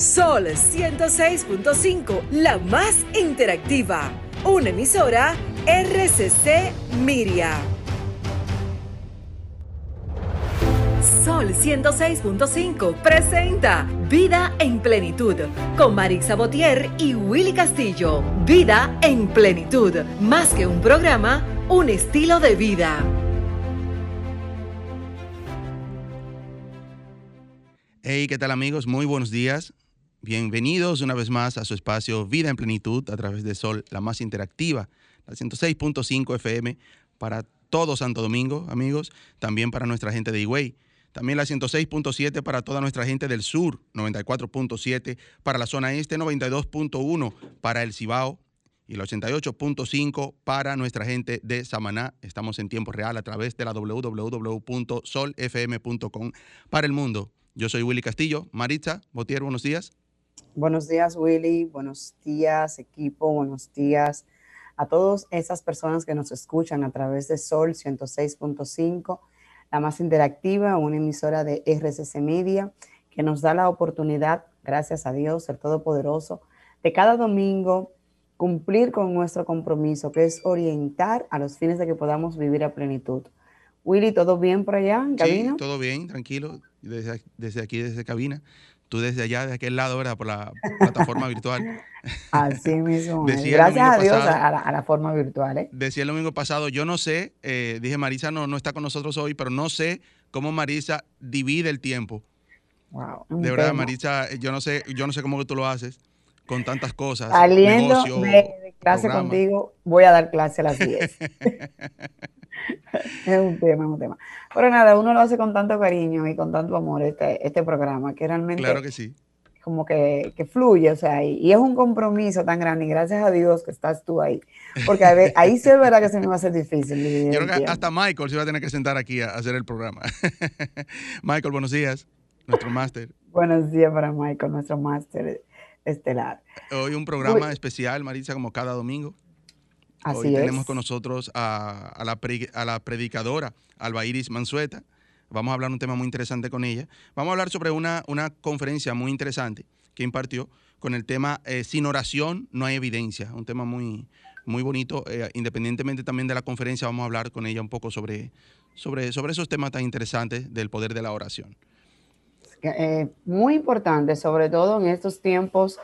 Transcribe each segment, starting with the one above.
Sol 106.5, la más interactiva. Una emisora RCC Miria. Sol 106.5 presenta Vida en Plenitud con Marix Botier y Willy Castillo. Vida en Plenitud, más que un programa, un estilo de vida. Hey, ¿qué tal amigos? Muy buenos días. Bienvenidos una vez más a su espacio Vida en Plenitud a través de Sol, la más interactiva, la 106.5 FM para todo Santo Domingo, amigos, también para nuestra gente de Higüey. También la 106.7 para toda nuestra gente del sur, 94.7 para la zona este, 92.1 para el Cibao y la 88.5 para nuestra gente de Samaná. Estamos en tiempo real a través de la www.solfm.com para el mundo. Yo soy Willy Castillo. Maritza Botier, buenos días. Buenos días, Willy. Buenos días, equipo. Buenos días a todas esas personas que nos escuchan a través de Sol 106.5 la más interactiva, una emisora de RCC Media, que nos da la oportunidad, gracias a Dios, el Todopoderoso, de cada domingo cumplir con nuestro compromiso, que es orientar a los fines de que podamos vivir a plenitud. Willy, ¿todo bien por allá en cabina? Sí, todo bien, tranquilo, desde, desde aquí, desde cabina tú desde allá, de aquel lado, ¿verdad? Por la plataforma virtual. Así mismo. Gracias a Dios a, la, forma virtual. ¿eh? Decía el domingo pasado, yo no sé, eh, dije Marisa no, no está con nosotros hoy, pero no sé cómo Marisa divide el tiempo. Wow, de verdad, Marisa, yo no sé, yo no sé cómo tú lo haces con tantas cosas. Saliendo de, clase contigo, voy a dar clase a las 10. es un tema, es un tema. Pero nada, uno lo hace con tanto cariño y con tanto amor este, este programa, que realmente... Claro que sí. Como que, que fluye, o sea, y, es un compromiso tan grande, y gracias a Dios que estás tú ahí. Porque ahí sí es verdad que se me va a hacer difícil. Yo creo que hasta Michael se va a tener que sentar aquí a, hacer el programa. Michael, buenos días, nuestro máster. buenos días para Michael, nuestro máster estelar. Hoy un programa especial, Marisa, como cada domingo. Hoy tenemos con nosotros a, la a, la predicadora Alba Iris Mansueta. Vamos a hablar un tema muy interesante con ella. Vamos a hablar sobre una, una conferencia muy interesante que impartió con el tema eh, Sin oración no hay evidencia. Un tema muy, muy bonito. Eh, independientemente también de la conferencia, vamos a hablar con ella un poco sobre, sobre, sobre esos temas tan interesantes del poder de la oración. Eh, muy importante, sobre todo en estos tiempos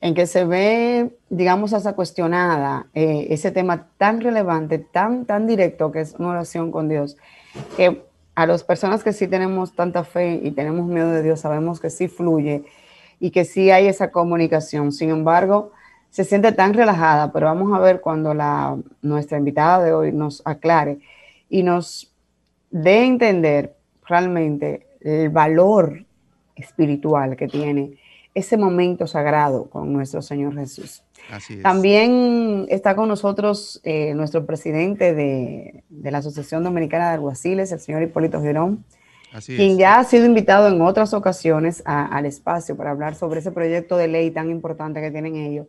en que se ve, digamos, hasta cuestionada eh, ese tema tan relevante, tan, tan directo que es una oración con Dios, que a las personas que sí tenemos tanta fe y tenemos miedo de Dios, sabemos que sí fluye y que sí hay esa comunicación. Sin embargo, se siente tan relajada, pero vamos a ver cuando la, nuestra invitada de hoy nos aclare y nos dé entender realmente el valor espiritual que tiene ese momento sagrado con nuestro Señor Jesús. Así es. También está con nosotros eh, nuestro presidente de, la Asociación Dominicana de Alguaciles, el señor Hipólito Gerón, quien ya ha sido invitado en otras ocasiones al espacio para hablar sobre ese proyecto de ley tan importante que tienen ellos.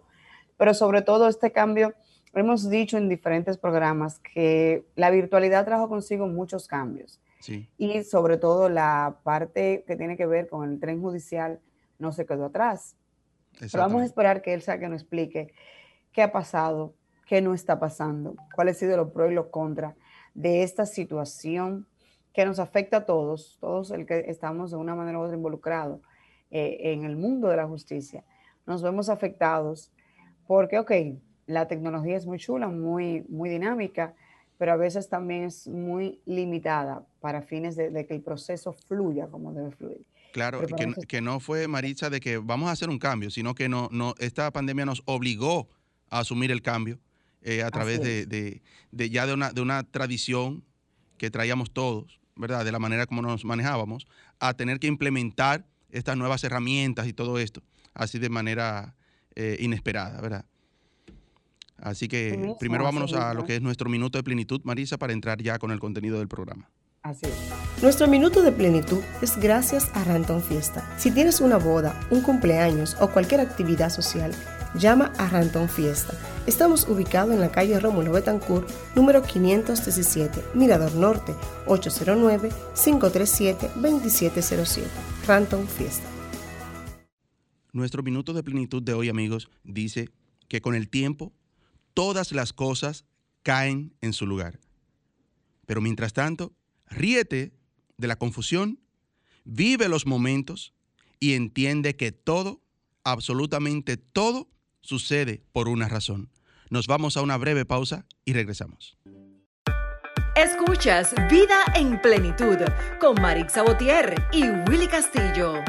Pero sobre todo este cambio, hemos dicho en diferentes programas que la virtualidad trajo consigo muchos cambios. Y sobre todo la parte que tiene que ver con el tren judicial no se quedó atrás. Pero vamos a esperar que él sea que nos explique qué ha pasado, qué no está pasando, cuáles han sido los pros y los contras de esta situación que nos afecta a todos, todos el que estamos de una manera u otra involucrados eh, en el mundo de la justicia. Nos vemos afectados porque, ok, la tecnología es muy chula, muy, muy dinámica, pero a veces también es muy limitada para fines de que el proceso fluya como debe fluir. Claro, que, no fue, Maritza, de que vamos a hacer un cambio, sino que no, no, esta pandemia nos obligó a asumir el cambio eh, a través de, ya de una, de una tradición que traíamos todos, ¿verdad? De la manera como nos manejábamos, a tener que implementar estas nuevas herramientas y todo esto, así de manera eh, inesperada, ¿verdad? Así que primero vámonos a lo que es nuestro minuto de plenitud, Marisa, para entrar ya con el contenido del programa. Nuestro minuto de plenitud es gracias a Ranton Fiesta. Si tienes una boda, un cumpleaños o cualquier actividad social, llama a Ranton Fiesta. Estamos ubicados en la calle Rómulo Betancourt, número 517, Mirador Norte, 809-537-2707. Ranton Fiesta. Nuestro minuto de plenitud de hoy, amigos, dice que con el tiempo todas las cosas caen en su lugar. Pero mientras tanto, ríete de la confusión, vive los momentos y entiende que todo, absolutamente todo, sucede por una razón. Nos vamos a una breve pausa y regresamos. Escuchas Vida en Plenitud con Marix Sabotier y Willy Castillo.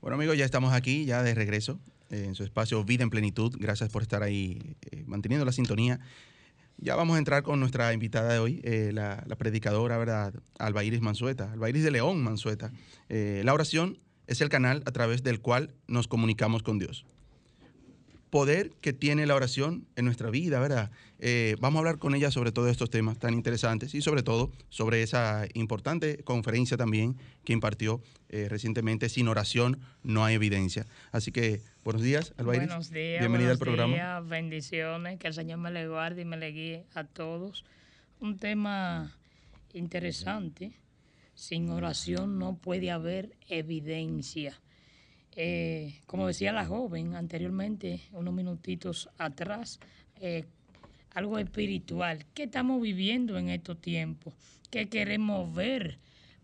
Bueno amigos, ya estamos aquí, ya de regreso en su espacio Vida en Plenitud. Gracias por estar ahí eh, manteniendo la sintonía. Ya vamos a entrar con nuestra invitada de hoy, eh, la, predicadora, ¿verdad? Alba Iris Mansueta, Alba Iris de León Mansueta. Eh, la oración es el canal a través del cual nos comunicamos con Dios poder que tiene la oración en nuestra vida, ¿verdad? Eh, vamos a hablar con ella sobre todos estos temas tan interesantes y sobre todo sobre esa importante conferencia también que impartió eh, recientemente, Sin oración no hay evidencia. Así que, buenos días, Albairi. Buenos días. Bienvenida al programa. Días, bendiciones, que el Señor me le guarde y me le guíe a todos. Un tema interesante. Sin oración no puede haber evidencia. Eh, como decía la joven anteriormente, unos minutitos atrás, eh, algo espiritual. ¿Qué estamos viviendo en estos tiempos? ¿Qué queremos ver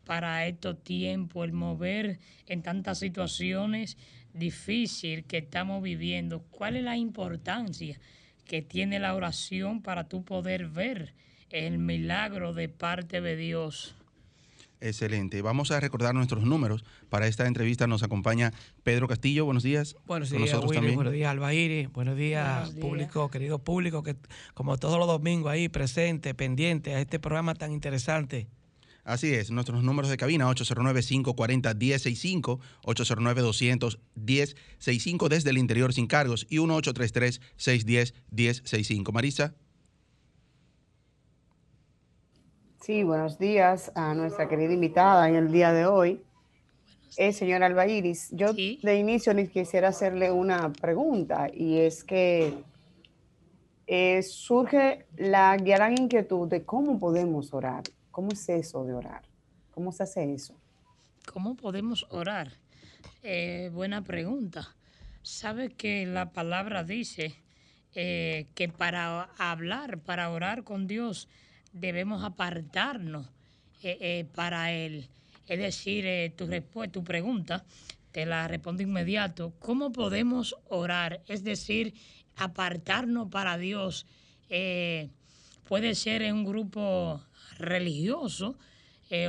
para estos tiempos? El mover en tantas situaciones difíciles que estamos viviendo. ¿Cuál es la importancia que tiene la oración para tú poder ver el milagro de parte de Dios? Excelente. Vamos a recordar nuestros números. Para esta entrevista nos acompaña Pedro Castillo. Buenos días. Buenos días, Willy. Buenos días, Albairi. Buenos días, público, querido público, que como todos los domingos ahí presente, pendiente a este programa tan interesante. Así es, nuestros números de cabina 809-540-1065, 809-200-1065 desde el interior sin cargos y 1833-610-1065. Marisa. Sí, buenos días a nuestra querida invitada en el día de hoy, eh, señora Alba Iris. Yo de inicio les quisiera hacerle una pregunta y es que eh, surge la gran inquietud de cómo podemos orar. ¿Cómo es eso de orar? ¿Cómo se hace eso? ¿Cómo podemos orar? Eh, buena pregunta. ¿Sabe que la palabra dice eh, que para hablar, para orar con Dios, debemos apartarnos eh, eh, para Él. Es decir, eh, tu, tu pregunta, te la respondo inmediato. ¿Cómo podemos orar? Es decir, apartarnos para Dios. puede ser en un grupo religioso,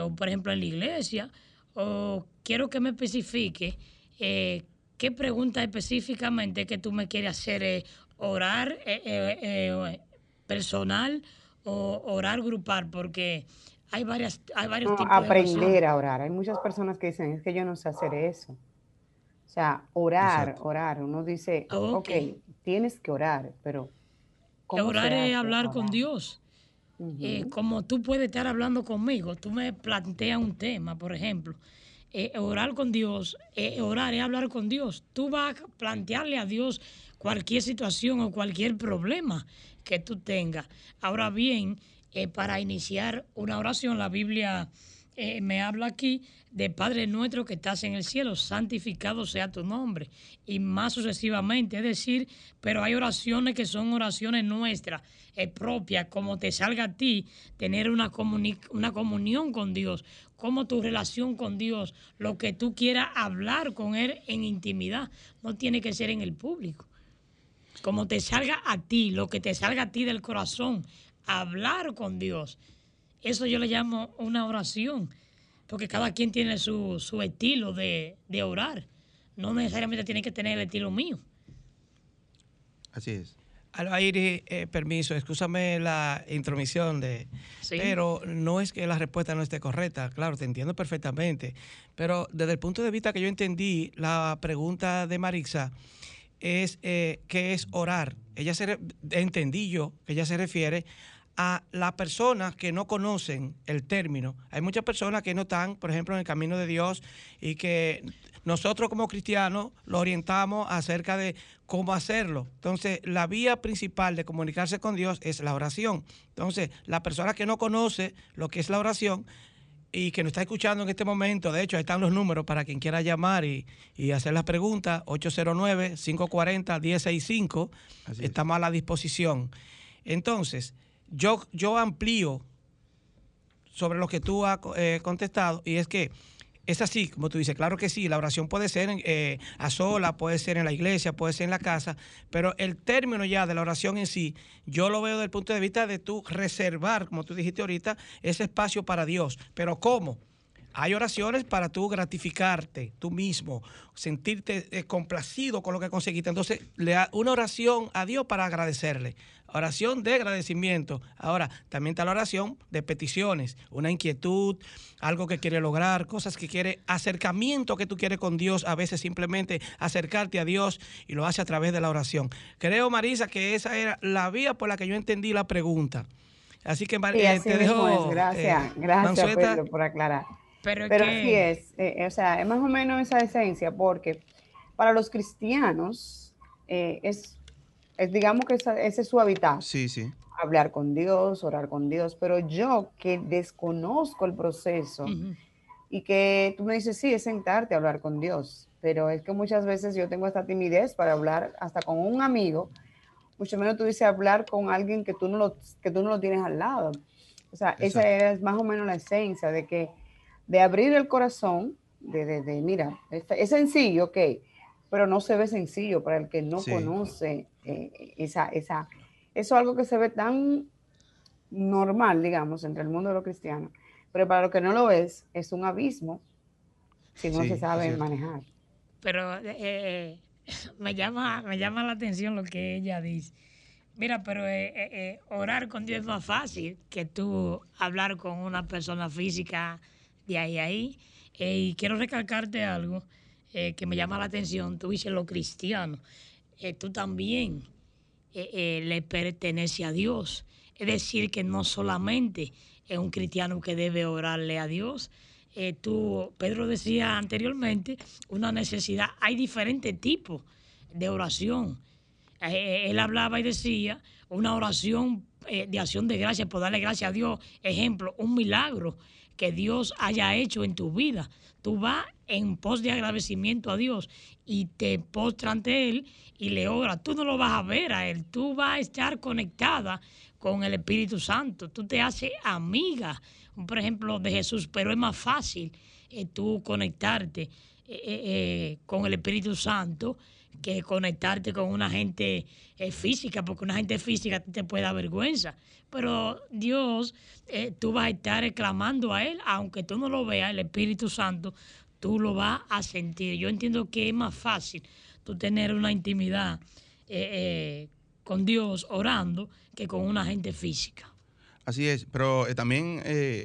o por ejemplo en la iglesia, o quiero que me especifique qué pregunta específicamente que tú me quieres hacer, orar personal o orar grupal, porque hay varias hay varios no, tipos aprender a orar. Hay muchas personas que dicen, es que yo no sé hacer eso. O sea, orar, orar. Uno dice, ok, tienes que orar, pero... ¿cómo orar es hablar con Dios. Eh, como tú puedes estar hablando conmigo, tú me planteas un tema, por ejemplo. Eh, orar con Dios, eh, orar es hablar con Dios. Tú vas a plantearle a Dios cualquier situación o cualquier problema que tú tengas. Ahora bien, eh, para iniciar una oración, la Biblia eh, me habla aquí de Padre nuestro que estás en el cielo, santificado sea tu nombre, y más sucesivamente, es decir, pero hay oraciones que son oraciones nuestras, eh, propias, como te salga a ti, tener una, una comunión con Dios, como tu relación con Dios, lo que tú quieras hablar con Él en intimidad, no tiene que ser en el público como te salga a ti, lo que te salga a ti del corazón, hablar con Dios. Eso yo le llamo una oración, porque cada quien tiene su, estilo de, orar. No necesariamente tiene que tener el estilo mío. Así es. Albairi, eh, permiso, escúchame la intromisión de... Pero no es que la respuesta no esté correcta, claro, te entiendo perfectamente. Pero desde el punto de vista que yo entendí la pregunta de Marixa, es eh, que es orar. Ella se entendí yo que ella se refiere a las personas que no conocen el término. Hay muchas personas que no están, por ejemplo, en el camino de Dios y que nosotros como cristianos lo orientamos acerca de cómo hacerlo. Entonces, la vía principal de comunicarse con Dios es la oración. Entonces, la persona que no conoce lo que es la oración, y que nos está escuchando en este momento, de hecho, ahí están los números para quien quiera llamar y, hacer las preguntas, 809-540-165, estamos a la disposición. Entonces, yo, yo amplío sobre lo que tú has eh, contestado y es que es así, como tú dices, claro que sí, la oración puede ser eh, a sola, puede ser en la iglesia, puede ser en la casa, pero el término ya de la oración en sí, yo lo veo desde el punto de vista de tú reservar, como tú dijiste ahorita, ese espacio para Dios. Pero ¿cómo? Hay oraciones para tú gratificarte tú mismo, sentirte eh, complacido con lo que conseguiste. Entonces, le da una oración a Dios para agradecerle. Oración de agradecimiento. Ahora, también está la oración de peticiones, una inquietud, algo que quiere lograr, cosas que quiere, acercamiento que tú quieres con Dios, a veces simplemente acercarte a Dios y lo hace a través de la oración. Creo, Marisa, que esa era la vía por la que yo entendí la pregunta. Así que, Marisa, te dejo. Gracias, eh, gracias, Pedro, por aclarar. Pero, Pero sí es, eh, o sea, es más o menos esa esencia, porque para los cristianos eh, es, es, digamos que ese es su hábitat. Sí, sí. Hablar con Dios, orar con Dios, pero yo que desconozco el proceso y que tú me dices, sí, es sentarte a hablar con Dios, pero es que muchas veces yo tengo esta timidez para hablar hasta con un amigo, mucho menos tú dices hablar con alguien que tú no lo, que tú no lo tienes al lado. O sea, esa es más o menos la esencia de que de abrir el corazón, de, de, mira, es, sencillo, ok, pero no se ve sencillo para el que no conoce eh, esa, esa, eso es algo que se ve tan normal, digamos, entre el mundo de los cristianos, pero para lo que no lo es, es un abismo si no se sabe manejar. Pero eh, eh, me, llama, me llama la atención lo que ella dice. Mira, pero orar con Dios es más fácil que tú hablar con una persona física de ahí a ahí. Eh, y quiero recalcarte algo eh, que me llama la atención. Tú dices lo cristiano. Eh, tú también le pertenece a Dios. Es decir, que no solamente es un cristiano que debe orarle a Dios. tú, Pedro decía anteriormente, una necesidad. Hay diferentes tipos de oración. él hablaba y decía una oración de acción de gracias, por darle gracias a Dios. Ejemplo, un milagro que Dios haya hecho en tu vida. Tú vas en pos de agradecimiento a Dios y te postras ante Él y le oras. Tú no lo vas a ver a Él, tú vas a estar conectada con el Espíritu Santo. Tú te haces amiga, por ejemplo, de Jesús, pero es más fácil eh, tú conectarte eh, eh, con el Espíritu Santo que conectarte con una gente física, porque una gente física te puede dar vergüenza pero Dios, eh, tú vas a estar clamando a Él, aunque tú no lo veas, el Espíritu Santo, tú lo vas a sentir. Yo entiendo que es más fácil tú tener una intimidad eh, eh, con Dios orando que con una gente física. Así es, pero también,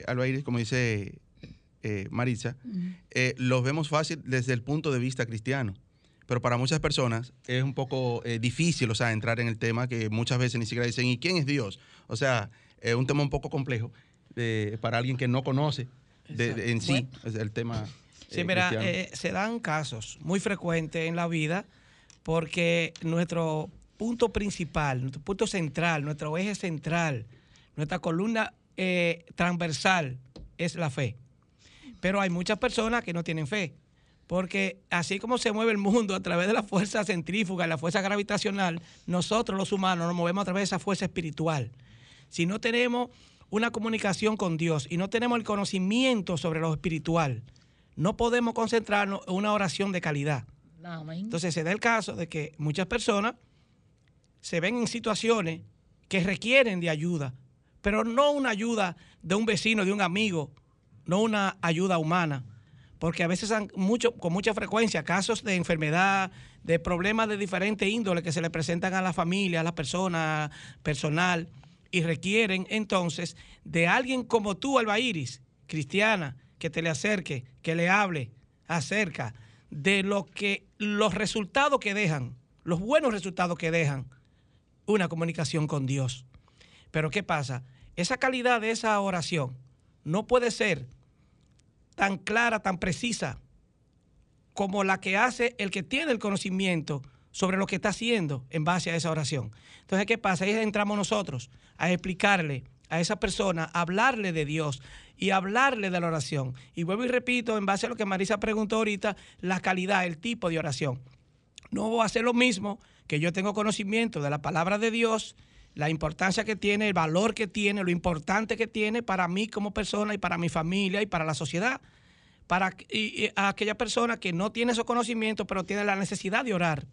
Albair, como dice Marisa, los vemos fácil desde el punto de vista cristiano pero para muchas personas es un poco difícil, o sea, entrar en el tema que muchas veces ni siquiera dicen, ¿y quién es Dios? O sea, es un tema un poco complejo para alguien que no conoce en sí el tema. Sí, mira, eh, se dan casos muy frecuentes en la vida porque nuestro punto principal, nuestro punto central, nuestro eje central, nuestra columna eh, transversal es la fe. Pero hay muchas personas que no tienen fe. Porque así como se mueve el mundo a través de la fuerza centrífuga, la fuerza gravitacional, nosotros los humanos nos movemos a través de esa fuerza espiritual. Si no tenemos una comunicación con Dios y no tenemos el conocimiento sobre lo espiritual, no podemos concentrarnos en una oración de calidad. Entonces se da el caso de que muchas personas se ven en situaciones que requieren de ayuda, pero no una ayuda de un vecino, de un amigo, no una ayuda humana, porque a veces con mucha frecuencia casos de enfermedad, de problemas de diferente índole que se le presentan a la familia, a la persona, personal, y requieren entonces de alguien como tú, Alba Iris, cristiana, que te le acerque, que le hable acerca de lo que los resultados que dejan, los buenos resultados que dejan una comunicación con Dios. Pero ¿qué pasa? Esa calidad de esa oración no puede ser tan clara, tan precisa como la que hace el que tiene el conocimiento sobre lo que está haciendo en base a esa oración. Entonces, ¿qué pasa? Ahí entramos nosotros a explicarle a esa persona, hablarle de Dios y hablarle de la oración. Y vuelvo y repito, en base a lo que Marisa preguntó ahorita, la calidad, el tipo de oración. No voy a hacer lo mismo que yo tengo conocimiento de la palabra de Dios, la importancia que tiene, el valor que tiene, lo importante que tiene para mí como persona y para mi familia y para la sociedad. Para aquella persona que no tiene esos conocimientos, pero tiene la necesidad de orar.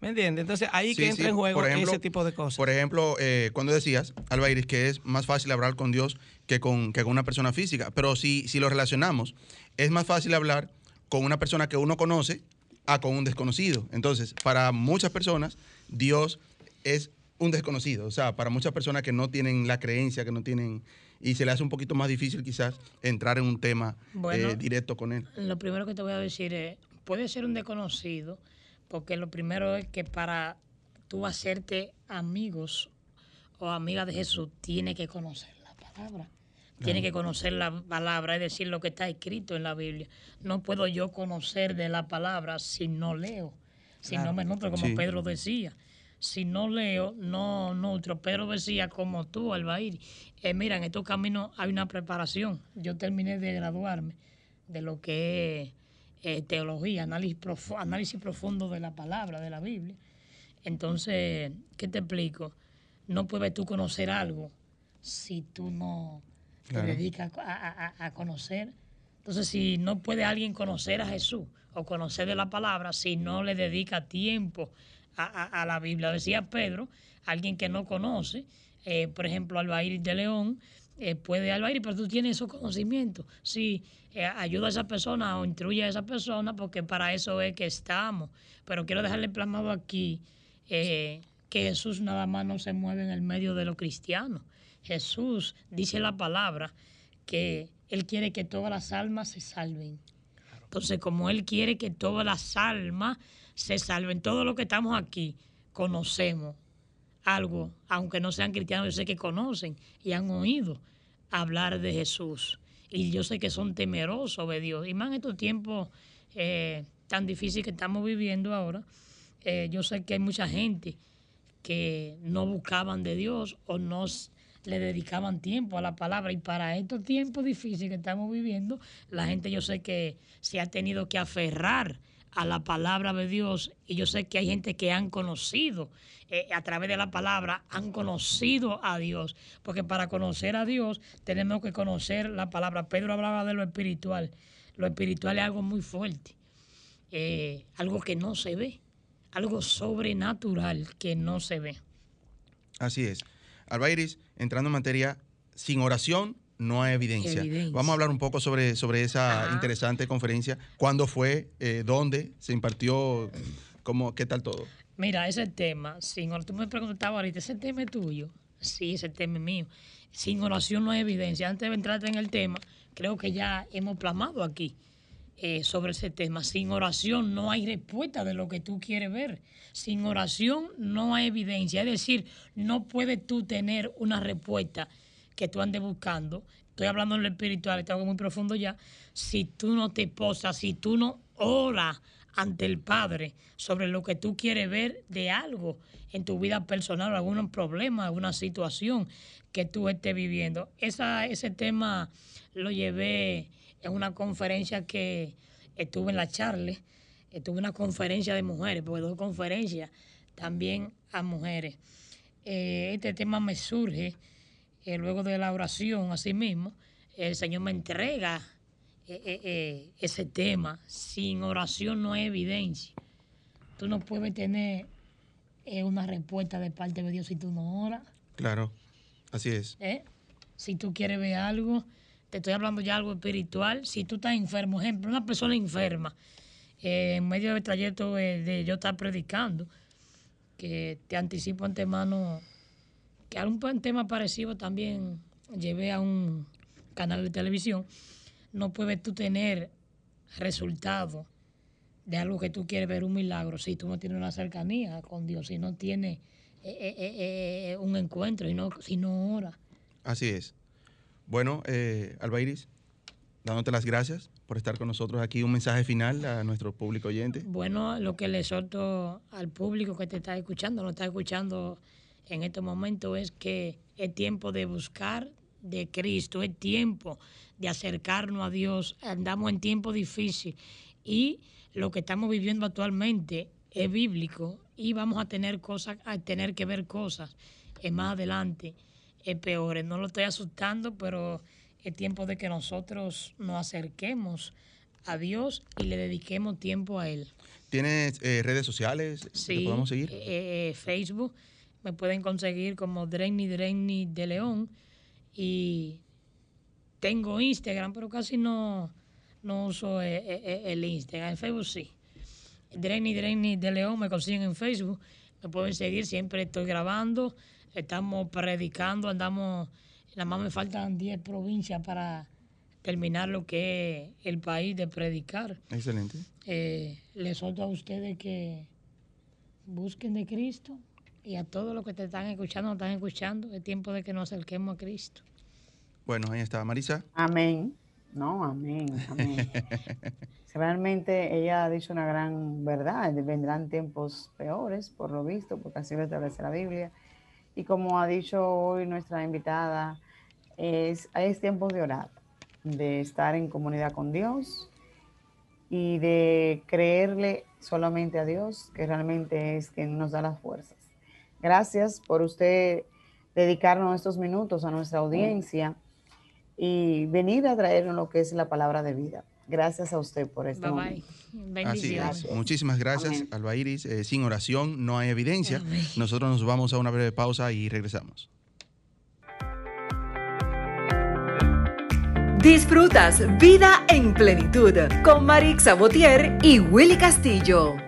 ¿Me entiendes? Entonces ahí que entra en juego ese tipo de cosas. Por ejemplo, eh, cuando decías, Alba Iris, que es más fácil hablar con Dios que con, que con una persona física. Pero si, si lo relacionamos, es más fácil hablar con una persona que uno conoce a con un desconocido. Entonces, para muchas personas, Dios es un desconocido. O sea, para muchas personas que no tienen la creencia, que no tienen... Y se le hace un poquito más difícil quizás entrar en un tema eh, directo con él. Lo primero que te voy a decir es, puede ser un desconocido, porque lo primero es que para tú hacerte amigos o amiga de Jesús, tiene que conocer la palabra. Tiene que conocer la palabra, es decir, lo que está escrito en la Biblia. No puedo yo conocer de la palabra si no leo, si no me nutro, como Pedro decía. Si no leo, no nutro. Pedro decía, como tú, Albair, eh, mira, en estos caminos hay una preparación. Yo terminé de graduarme de lo que es eh, teología, análisis, análisis profundo de la palabra, de la Biblia. Entonces, ¿qué te explico? No puedes tú conocer algo si tú no te dedicas a, conocer. Entonces, si no puede alguien conocer a Jesús o conocer de la palabra, si no le dedica tiempo a, la Biblia, decía Pedro, alguien que no conoce, eh, por ejemplo, Albair de León, eh, puede Albair, pero tú tienes esos conocimientos. Sí, eh, ayuda a esa persona o instruye a esa persona porque para eso es que estamos. Pero quiero dejarle plasmado aquí que Jesús nada más no se mueve en el medio de los cristianos. Jesús dice la palabra que Él quiere que todas las almas se salven. Entonces, como Él quiere que todas las almas se salven, todos los que estamos aquí conocemos algo, aunque no sean cristianos, yo sé que conocen y han oído hablar de Jesús y yo sé que son temerosos de Dios. Y más en estos tiempos eh, tan difíciles que estamos viviendo ahora, eh, yo sé que hay mucha gente que no buscaban de Dios o no le dedicaban tiempo a la palabra. Y para estos tiempos difíciles que estamos viviendo, la gente yo sé que se ha tenido que aferrar a la palabra de Dios y yo sé que hay gente que han conocido eh, a través de la palabra, han conocido a Dios, porque para conocer a Dios tenemos que conocer la palabra. Pedro hablaba de lo espiritual, lo espiritual es algo muy fuerte, eh, algo que no se ve, algo sobrenatural que no se ve. Así es. Albairis, entrando en materia, sin oración no hay evidencia. Vamos a hablar un poco sobre, sobre esa interesante conferencia. ¿Cuándo fue? Eh, ¿Dónde? ¿Se impartió? ¿Cómo, ¿Qué tal todo? Mira, ese tema, sin tú me preguntabas ahorita, ¿ese tema es tuyo? Sí, ese tema es mío. Sin oración no hay evidencia. Antes de entrarte en el tema, creo que ya hemos plasmado aquí eh, sobre ese tema. Sin oración no hay respuesta de lo que tú quieres ver. Sin oración no hay evidencia. Es decir, no puedes tú tener una respuesta que tú andes buscando, estoy hablando en lo espiritual, esto algo muy profundo ya, si tú no te posas, si tú no oras ante el Padre sobre lo que tú quieres ver de algo en tu vida personal, algún problema, alguna situación que tú estés viviendo. Ese tema lo llevé en una conferencia que estuve en la Charle, estuve en una conferencia de mujeres, porque dos conferencias también a mujeres. Eh, este tema me surge eh, luego de la oración, así mismo, el Señor me entrega eh, eh, ese tema. Sin oración no hay evidencia. Tú no puedes tener una respuesta de parte de Dios si tú no oras. Claro, así es. Si tú quieres ver algo, te estoy hablando ya algo espiritual. Si tú estás enfermo, ejemplo, una persona enferma, en medio del trayecto de, yo estar predicando, que te anticipo antemano que algún tema parecido también llevé a un canal de televisión, no puedes tú tener resultado de algo que tú quieres ver un milagro si tú no tienes una cercanía con Dios, si no tienes eh, eh, eh, un encuentro y no, si no ora. Así es. Bueno, eh, Albairis, dándote las gracias por estar con nosotros aquí. Un mensaje final a nuestro público oyente. Bueno, lo que le exhorto al público que te está escuchando, no está escuchando en este momento es que es tiempo de buscar de Cristo, es tiempo de acercarnos a Dios, andamos en tiempo difícil y lo que estamos viviendo actualmente es bíblico y vamos a tener cosas, a tener que ver cosas más adelante es peores. No lo estoy asustando, pero es tiempo de que nosotros nos acerquemos a Dios y le dediquemos tiempo a Él. ¿Tienes eh, redes sociales sí, que podamos seguir? Eh, Facebook, me pueden conseguir como Drainy Drainy de León y tengo Instagram, pero casi no, no uso eh, el Instagram. En Facebook sí. Drainy Drainy de León me consiguen en Facebook, me pueden seguir, siempre estoy grabando, estamos predicando, andamos, nada más me faltan 10 provincias para terminar lo que es el país de predicar. Excelente. Eh, les solto a ustedes que busquen de Cristo y a todos los que te están escuchando, nos están escuchando, es tiempo de que nos acerquemos a Cristo. Bueno, ahí está Marisa. Amén. No, amén, amén. Realmente ella ha dicho una gran verdad, vendrán tiempos peores, por lo visto, porque así lo establece la Biblia. Y como ha dicho hoy nuestra invitada, es, es tiempo de orar de estar en comunidad con Dios y de creerle solamente a Dios, que realmente es quien nos da las fuerzas. Gracias por usted dedicarnos estos minutos a nuestra audiencia y venir a traernos lo que es la palabra de vida. Gracias a usted por esto. Bye bye. Muchísimas gracias, Alba Iris. Eh, sin oración no hay evidencia. Nosotros nos vamos a una breve pausa y regresamos. Disfrutas Vida en Plenitud con Marix Sabotier y Willy Castillo.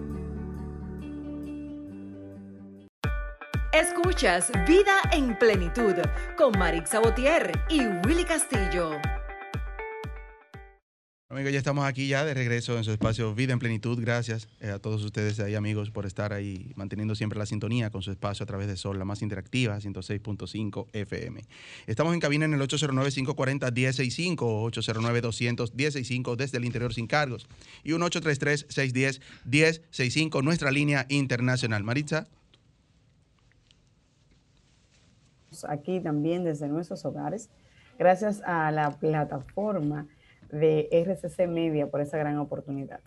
Escuchas Vida en Plenitud con Marix Sabotier y Willy Castillo. Amigos, ya estamos aquí ya de regreso en su espacio Vida en Plenitud. Gracias eh, a todos ustedes ahí, amigos, por estar ahí manteniendo siempre la sintonía con su espacio a través de Sol, la más interactiva, 106.5 FM. Estamos en cabina en el 809-540-165 o 809-200-165 desde el interior sin cargos y un 833-610-1065, nuestra línea internacional. Maritza. Aquí también desde nuestros hogares, gracias a la plataforma de RCC Media por esa gran oportunidad.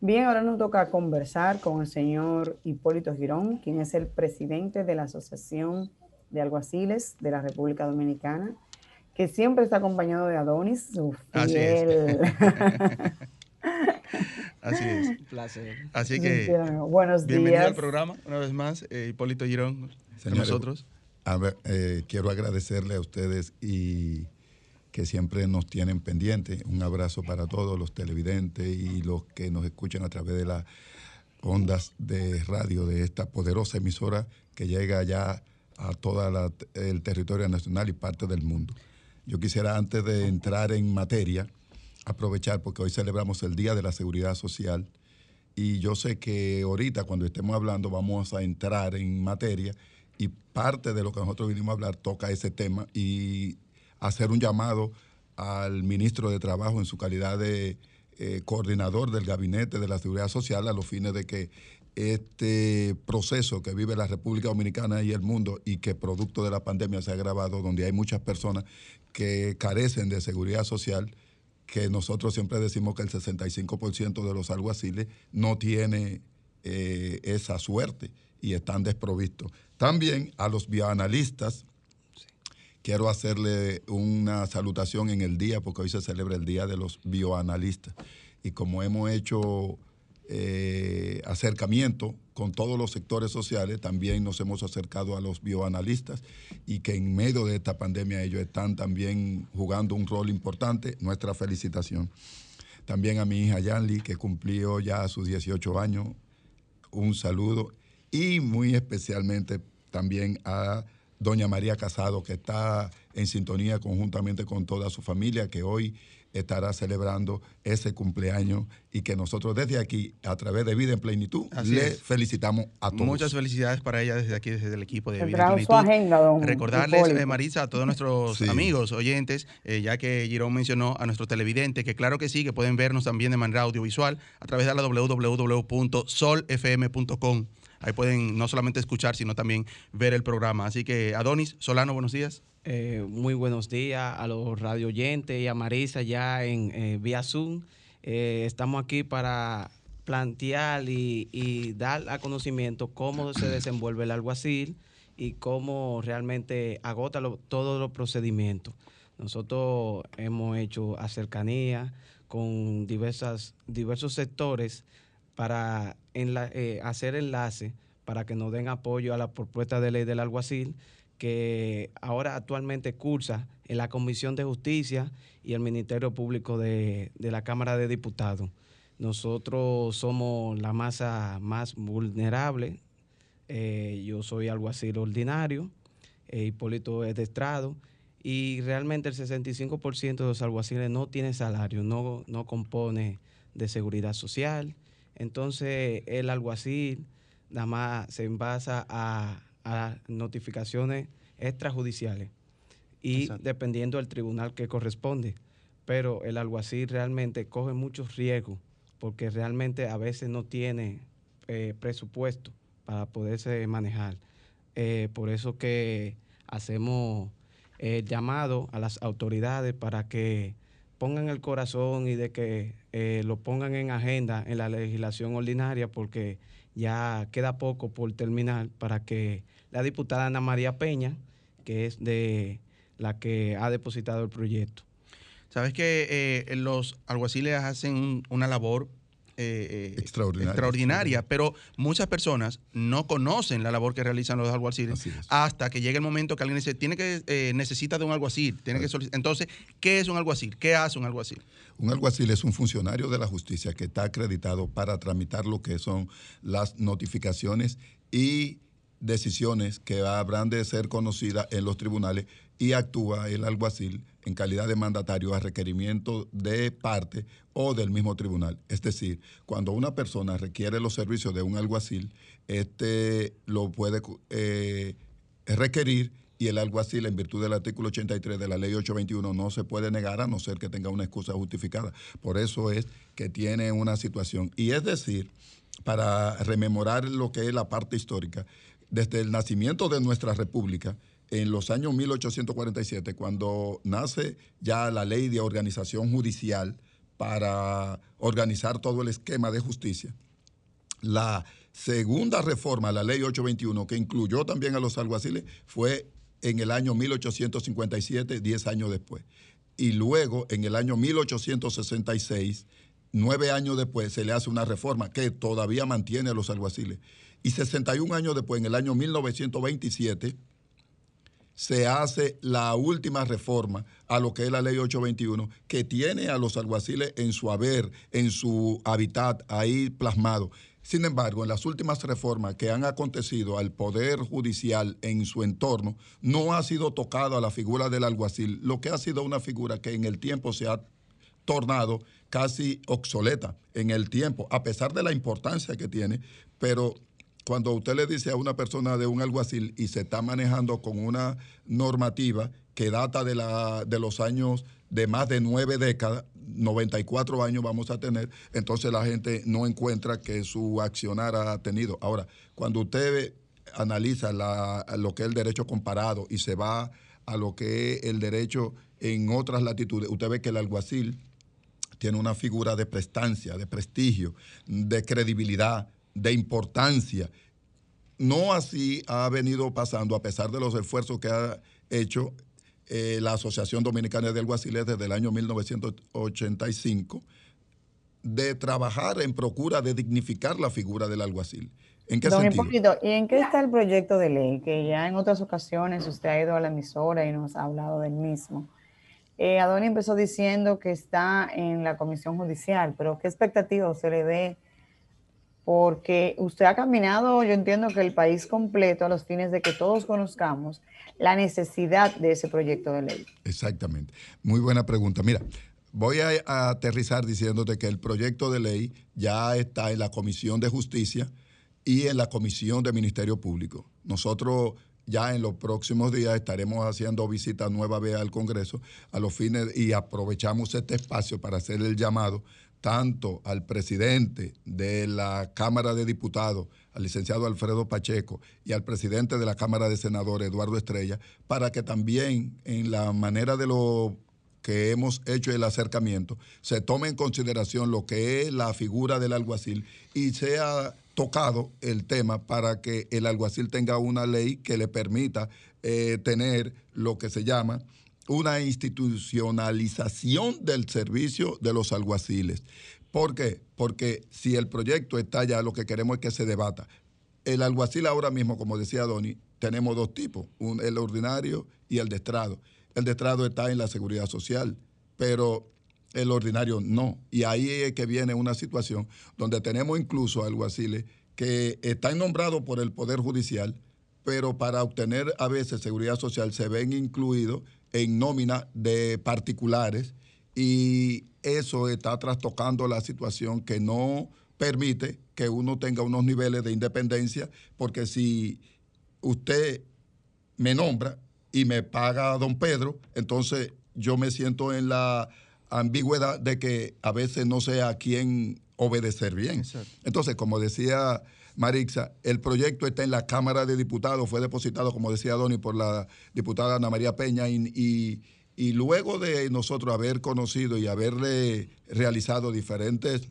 Bien, ahora nos toca conversar con el señor Hipólito Girón, quien es el presidente de la Asociación de Alguaciles de la República Dominicana, que siempre está acompañado de Adonis, su fiel. Así es. Un placer. Así que, buenos bienvenido al programa, una vez más, eh, Hipólito Girón, con nosotros. A ver, eh, quiero agradecerle a ustedes y que siempre nos tienen pendientes. Un abrazo para todos los televidentes y los que nos escuchan a través de las ondas de radio de esta poderosa emisora que llega ya a todo el territorio nacional y parte del mundo. Yo quisiera, antes de entrar en materia, aprovechar porque hoy celebramos el Día de la Seguridad Social y yo sé que ahorita cuando estemos hablando vamos a entrar en materia y parte de lo que nosotros vinimos a hablar toca ese tema y hacer un llamado al ministro de Trabajo en su calidad de eh, coordinador del Gabinete de la Seguridad Social a los fines de que este proceso que vive la República Dominicana y el mundo y que producto de la pandemia se ha agravado, donde hay muchas personas que carecen de seguridad social, que nosotros siempre decimos que el 65% de los alguaciles no tiene eh, esa suerte y están desprovistos. También a los bioanalistas, quiero hacerle una salutación en el día, porque hoy se celebra el Día de los Bioanalistas. Y como hemos hecho eh, acercamiento con todos los sectores sociales, también nos hemos acercado a los bioanalistas y que en medio de esta pandemia ellos están también jugando un rol importante. Nuestra felicitación. También a mi hija Yanli, que cumplió ya sus 18 años, un saludo. Y muy especialmente también a doña María Casado, que está en sintonía conjuntamente con toda su familia, que hoy estará celebrando ese cumpleaños y que nosotros desde aquí, a través de Vida en Plenitud, le felicitamos a todos. Muchas felicidades para ella desde aquí, desde el equipo de Vida en Plenitud. Recordarles, eh, Marisa, a todos nuestros amigos, oyentes, eh, ya que Girón mencionó a nuestro televidente, que claro que sí, que pueden vernos también de manera audiovisual a través de la www.solfm.com. Ahí pueden no solamente escuchar, sino también ver el programa. Así que, Adonis Solano, buenos días. Eh, muy buenos días a los radio oyentes y a Marisa ya en eh, vía Zoom. Eh, estamos aquí para plantear y, dar a conocimiento cómo se desenvuelve el alguacil y cómo realmente agota todos los procedimientos. Nosotros hemos hecho acercanía con diversas, diversos sectores para hacer enlace para que nos den apoyo a la propuesta de ley del alguacil que ahora actualmente cursa en la Comisión de Justicia y el Ministerio Público de, la Cámara de Diputados. Nosotros somos la masa más vulnerable. Eh, yo soy alguacil ordinario, eh, Hipólito es de estrado, y realmente el 65% de los alguaciles no tiene salario, no, no compone de seguridad social. Entonces el alguacil nada más se basa a a notificaciones extrajudiciales y dependiendo del tribunal que corresponde. Pero el alguacil realmente coge muchos riesgos porque realmente a veces no tiene eh, presupuesto para poderse manejar. Eh, por eso que hacemos el llamado a las autoridades para que pongan el corazón y de que eh, lo pongan en agenda en la legislación ordinaria porque ya queda poco por terminar para que la diputada Ana María Peña, que es de la que ha depositado el proyecto. Sabes que eh, los alguaciles hacen una labor eh, eh, extraordinaria, pero muchas personas no conocen la labor que realizan los alguaciles hasta que llega el momento que alguien dice, tiene que necesita de un alguacil, tiene que Entonces, ¿qué es un alguacil? ¿Qué hace un alguacil? Un alguacil es un funcionario de la justicia que está acreditado para tramitar lo que son las notificaciones y decisiones que habrán de ser conocidas en los tribunales y actúa el alguacil en calidad de mandatario a requerimiento de parte o del mismo tribunal. Es decir, cuando una persona requiere los servicios de un alguacil, este lo puede eh, requerir y el alguacil, en virtud del artículo 83 de la ley 821, no se puede negar a no ser que tenga una excusa justificada. Por eso es que tiene una situación. Y es decir, para rememorar lo que es la parte histórica, desde el nacimiento de nuestra república, en los años 1847, cuando nace ya la ley de organización judicial para organizar todo el esquema de justicia, la segunda reforma la ley 821, que incluyó también a los alguaciles, fue en el año 1857, 10 años después. Y luego, en el año 1866, nueve años después, se le hace una reforma que todavía mantiene a los alguaciles. Y 61 años después, en el año 1927, se hace la última reforma a lo que es la ley 821, que tiene a los alguaciles en su haber, en su hábitat ahí plasmado. Sin embargo, en las últimas reformas que han acontecido al Poder Judicial en su entorno, no ha sido tocado a la figura del alguacil, lo que ha sido una figura que en el tiempo se ha tornado casi obsoleta en el tiempo, a pesar de la importancia que tiene, pero cuando usted le dice a una persona de un alguacil y se está manejando con una normativa que data de, la, de los años de más de nueve décadas, 94 años vamos a tener, entonces la gente no encuentra que su accionar ha tenido. Ahora, cuando usted analiza lo que es el derecho comparado y se va a lo que es el derecho en otras latitudes, usted ve que el alguacil tiene una figura de prestancia, de prestigio, de credibilidad, de importancia. No así ha venido pasando, a pesar de los esfuerzos que ha hecho eh, la Asociación Dominicana de Alguaciles desde el año 1985, de trabajar en procura de dignificar la figura del alguacil. ¿En qué Don sentido? Hipólito, ¿y en qué está el proyecto de ley? Que ya en otras ocasiones usted ha ido a la emisora y nos ha hablado del mismo. Eh, Adoni empezó diciendo que está en la comisión judicial, pero ¿qué expectativa se le ve? Porque usted ha caminado, yo entiendo que el país completo a los fines de que todos conozcamos la necesidad de ese proyecto de ley. Exactamente. Muy buena pregunta. Mira, voy a, aterrizar diciéndote que el proyecto de ley ya está en la Comisión de Justicia y en la Comisión de Ministerio Público. Nosotros ya en los próximos días estaremos haciendo visita nueva vez al Congreso a los fines y aprovechamos este espacio para hacer el llamado tanto al presidente de la Cámara de Diputados, al licenciado Alfredo Pacheco, y al presidente de la Cámara de Senadores, Eduardo Estrella, para que también en la manera de lo que hemos hecho el acercamiento, se tome en consideración lo que es la figura del alguacil y sea tocado el tema para que el alguacil tenga una ley que le permita eh, tener lo que se llama una institucionalización del servicio de los alguaciles. ¿Por qué? Porque si el proyecto está ya, lo que queremos es que se debata. El alguacil ahora mismo, como decía Doni, tenemos dos tipos, un, el ordinario y el de estrado. El de estrado está en la seguridad social, pero el ordinario no. Y ahí es que viene una situación donde tenemos incluso alguaciles que están nombrados por el Poder Judicial, pero para obtener a veces seguridad social se ven incluidos en nómina de particulares y eso está trastocando la situación que no permite que uno tenga unos niveles de independencia, porque si usted me nombra y me paga a don Pedro, entonces yo me siento en la ambigüedad de que a veces no sé a quién obedecer bien. Exacto. Entonces, como decía Marixa, el proyecto está en la Cámara de Diputados, fue depositado, como decía Doni, por la diputada Ana María Peña y, luego de nosotros haber conocido y haberle realizado diferentes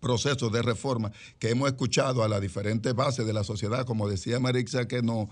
procesos de reforma que hemos escuchado a las diferentes bases de la sociedad, como decía Marixa, que no,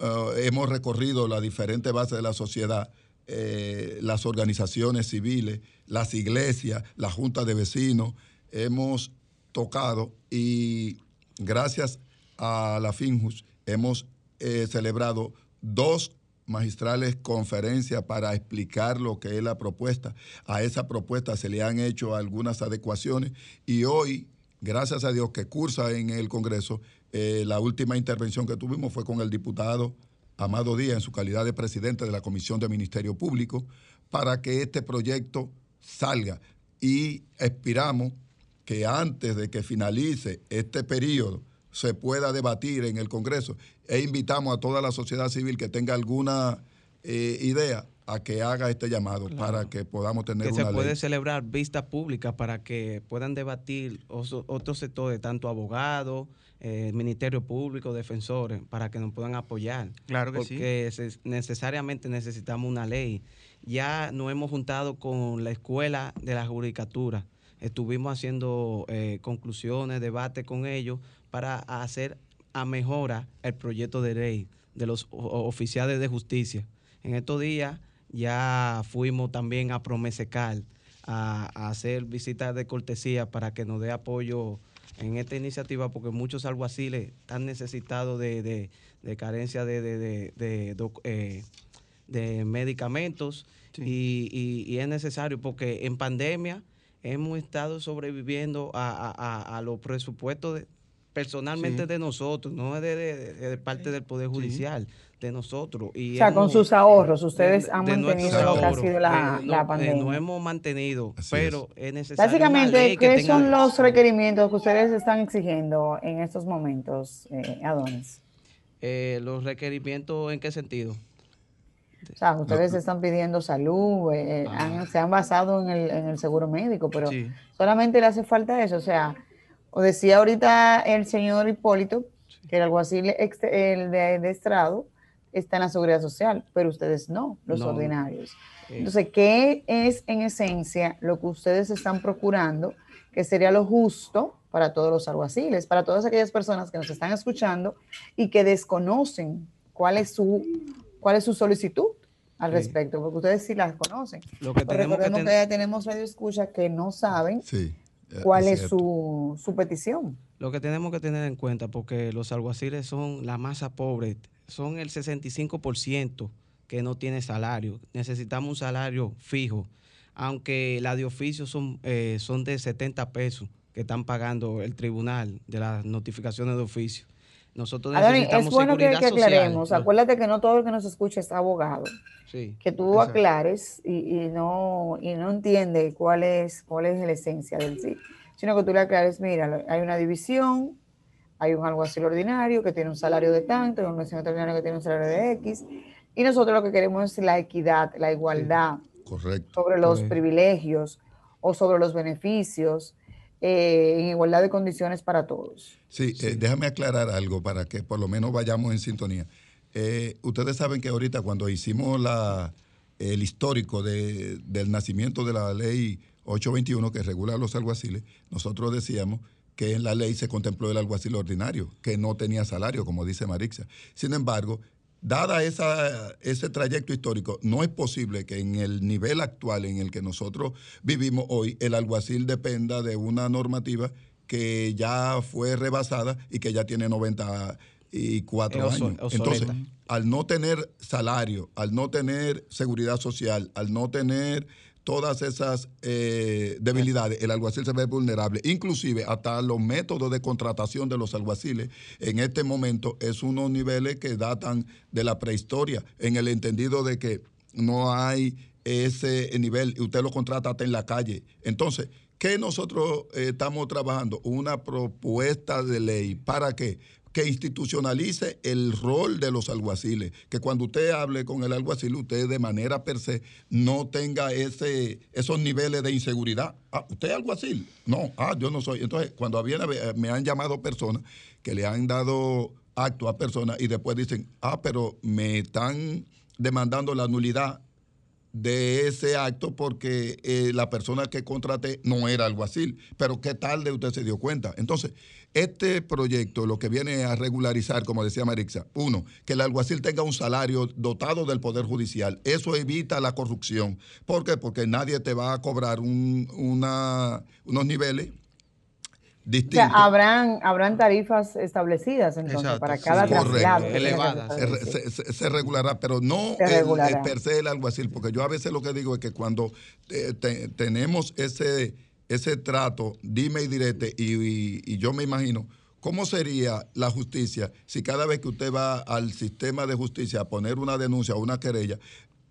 uh, hemos recorrido las diferentes bases de la sociedad, eh, las organizaciones civiles, las iglesias, la junta de vecinos, hemos tocado y gracias a la FINJUS hemos eh, celebrado dos magistrales conferencias para explicar lo que es la propuesta. A esa propuesta se le han hecho algunas adecuaciones y hoy, gracias a Dios que cursa en el Congreso, eh, la última intervención que tuvimos fue con el diputado Amado Díaz en su calidad de presidente de la Comisión de Ministerio Público para que este proyecto salga y aspiramos que antes de que finalice este periodo se pueda debatir en el Congreso e invitamos a toda la sociedad civil que tenga alguna eh, idea a que haga este llamado claro. para que podamos tener que una se puede ley. celebrar vistas públicas para que puedan debatir otros sectores, tanto abogados, eh, Ministerio Público, defensores, para que nos puedan apoyar. Claro que porque sí. Porque necesariamente necesitamos una ley. Ya nos hemos juntado con la Escuela de la Judicatura. Estuvimos haciendo eh, conclusiones, debates con ellos para hacer a mejora el proyecto de ley de los oficiales de justicia. En estos días ya fuimos también a Promesecal a, a hacer visitas de cortesía para que nos dé apoyo en esta iniciativa porque muchos alguaciles están necesitados de, de, de carencia de, de, eh, de medicamentos sí. y, y, y, es necesario porque en pandemia hemos estado sobreviviendo a, a, a los presupuestos de, personalmente sí. de nosotros, no de, de, de, parte del Poder Judicial, sí. de nosotros. Y o sea, hemos, con sus ahorros, ustedes han mantenido lo que ha sido la, no, la pandemia. Eh, no hemos mantenido, Así pero es, es necesario. Básicamente, ¿qué tenga... son los requerimientos que ustedes están exigiendo en estos momentos, eh, Adonis? Eh, ¿Los requerimientos en qué sentido? O sea, ustedes están pidiendo salud, eh, ah. han, se han basado en el, en el seguro médico, pero sí. solamente le hace falta eso. O sea, o decía ahorita el señor Hipólito, que el alguacil el de, de, estrado está en la seguridad social, pero ustedes no, los no. ordinarios. Entonces, ¿qué es en esencia lo que ustedes están procurando que sería lo justo para todos los alguaciles, para todas aquellas personas que nos están escuchando y que desconocen cuál es su, cuál es su solicitud al sí. respecto, porque ustedes sí las conocen. Lo que Pero recordemos que, ten... que, ya tenemos radio escucha que no saben sí cuál es, su, su, petición. Lo que tenemos que tener en cuenta, porque los alguaciles son la masa pobre, son el 65% que no tiene salario. Necesitamos un salario fijo, aunque la de oficio son, eh, son de 70 pesos que están pagando el tribunal de las notificaciones de oficio. Nosotros necesitamos es bueno que, aclaremos. Acuérdate que no todo el que nos escucha es abogado. que tú aclares y, no, y no entiende cuál es, cuál es la esencia del sí, sino que tú le aclares, mira, hay una división, hay un alguacil ordinario que tiene un salario de tanto, hay un vecino ordinario que tiene un salario de X, y nosotros lo que queremos es la equidad, la igualdad sobre los privilegios o sobre los beneficios eh, en igualdad de condiciones para todos. Sí, eh, déjame aclarar algo para que por lo menos vayamos en sintonía. Eh, ustedes saben que ahorita cuando hicimos la, el histórico de, del nacimiento de la ley 821 que regula los alguaciles, nosotros decíamos que en la ley se contempló el alguacil ordinario, que no tenía salario, como dice Marixa. Sin embargo, dada esa, ese trayecto histórico, no es posible que en el nivel actual en el que nosotros vivimos hoy, el alguacil dependa de una normativa que ya fue rebasada y que ya tiene 94 años. Entonces, al no tener salario, al no tener seguridad social, al no tener todas esas eh, debilidades, el alguacil se ve vulnerable. Inclusive hasta los métodos de contratación de los alguaciles en este momento es unos niveles que datan de la prehistoria, en el entendido de que no hay ese nivel, usted lo contrata hasta en la calle. Entonces, ¿qué nosotros eh, estamos trabajando? Una propuesta de ley. ¿Para qué? Que institucionalice el rol de los alguaciles, que cuando usted hable con el alguacil, usted de manera per se no tenga ese, esos niveles de inseguridad. Ah, ¿usted es alguacil? No, ah, yo no soy. Entonces, cuando había, me han llamado personas que le han dado acto a personas y después dicen, ah, pero me están demandando la nulidad de ese acto porque eh, la persona que contraté no era alguacil, pero qué tarde usted se dio cuenta. Entonces, este proyecto lo que viene a regularizar, como decía Marixa, uno, que el alguacil tenga un salario dotado del Poder Judicial. Eso evita la corrupción. ¿Por qué? Porque nadie te va a cobrar una, unos niveles distintos. habrán, habrán tarifas establecidas entonces para cada traslado. Elevadas. Se, regulará, pero no El, per se el alguacil, porque yo a veces lo que digo es que cuando eh, tenemos ese ese trato, dime y direte, y, yo me imagino, ¿cómo sería la justicia si cada vez que usted va al sistema de justicia a poner una denuncia o una querella,